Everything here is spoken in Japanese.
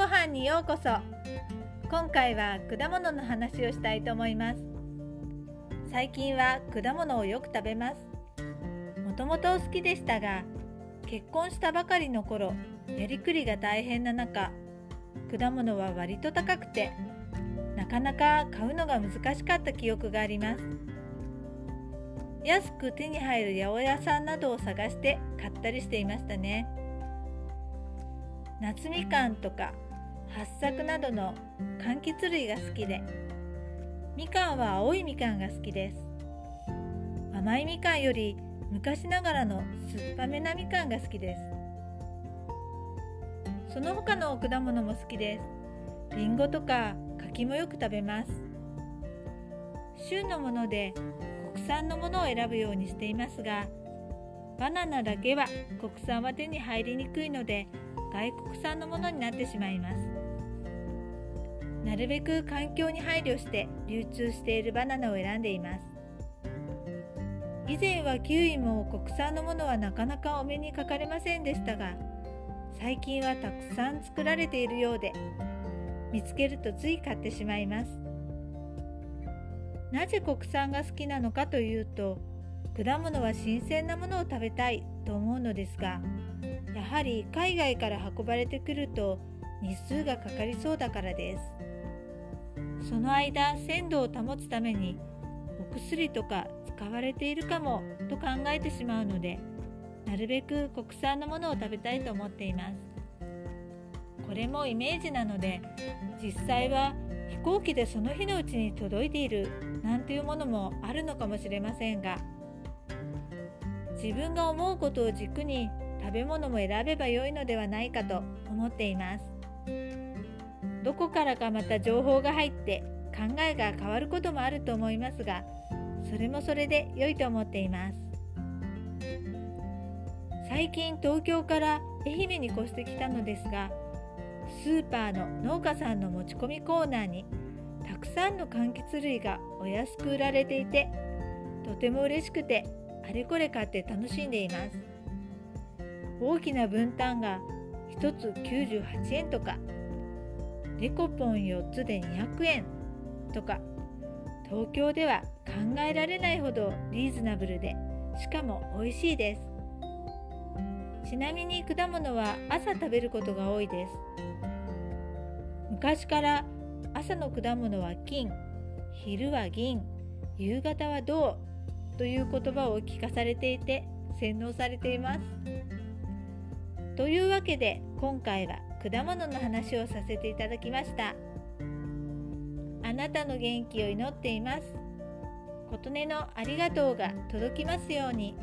ご飯にようこそ。今回は果物の話をしたいと思います。最近は果物をよく食べます。もともと好きでしたが結婚したばかりの頃やりくりが大変な中果物は割と高くてなかなか買うのが難しかった記憶があります。安く手に入る八百屋さんなどを探して買ったりしていましたね。夏みかんとか八作などの柑橘類が好きでみかんは青いみかんが好きです。甘いみかんより昔ながらの酸っぱめなみかんが好きです。その他の果物も好きです。りんごとか柿もよく食べます。旬のもので国産のものを選ぶようにしていますがバナナだけは国産は手に入りにくいので外国産のものになってしまいます。なるべく環境に配慮して流通しているバナナを選んでいます。以前はキウイも国産のものはなかなかお目にかかれませんでしたが最近はたくさん作られているようで見つけるとつい買ってしまいます。なぜ国産が好きなのかというと果物は新鮮なものを食べたいと思うのですがやはり海外から運ばれてくると日数がかかりそうだからです。その間鮮度を保つためにお薬とか使われているかもと考えてしまうのでなるべく国産のものを食べたいと思っています。これもイメージなので実際は飛行機でその日のうちに届いているなんていうものもあるのかもしれませんが自分が思うことを軸に食べ物も選べばよいのではないかと思っています。どこからかまた情報が入って考えが変わることもあると思いますがそれもそれで良いと思っています。最近東京から愛媛に越してきたのですがスーパーの農家さんの持ち込みコーナーにたくさんの柑橘類がお安く売られていてとても嬉しくてあれこれ買って楽しんでいます。大きな分担が1つ98円とかデコポン4つで200円とか東京では考えられないほどリーズナブルでしかも美味しいです。ちなみに果物は朝食べることが多いです。昔から朝の果物は金昼は銀夕方は銅という言葉を聞かされていて洗脳されています。というわけで今回は果物の話をさせていただきました。あなたの元気を祈っています。琴音のありがとうが届きますように。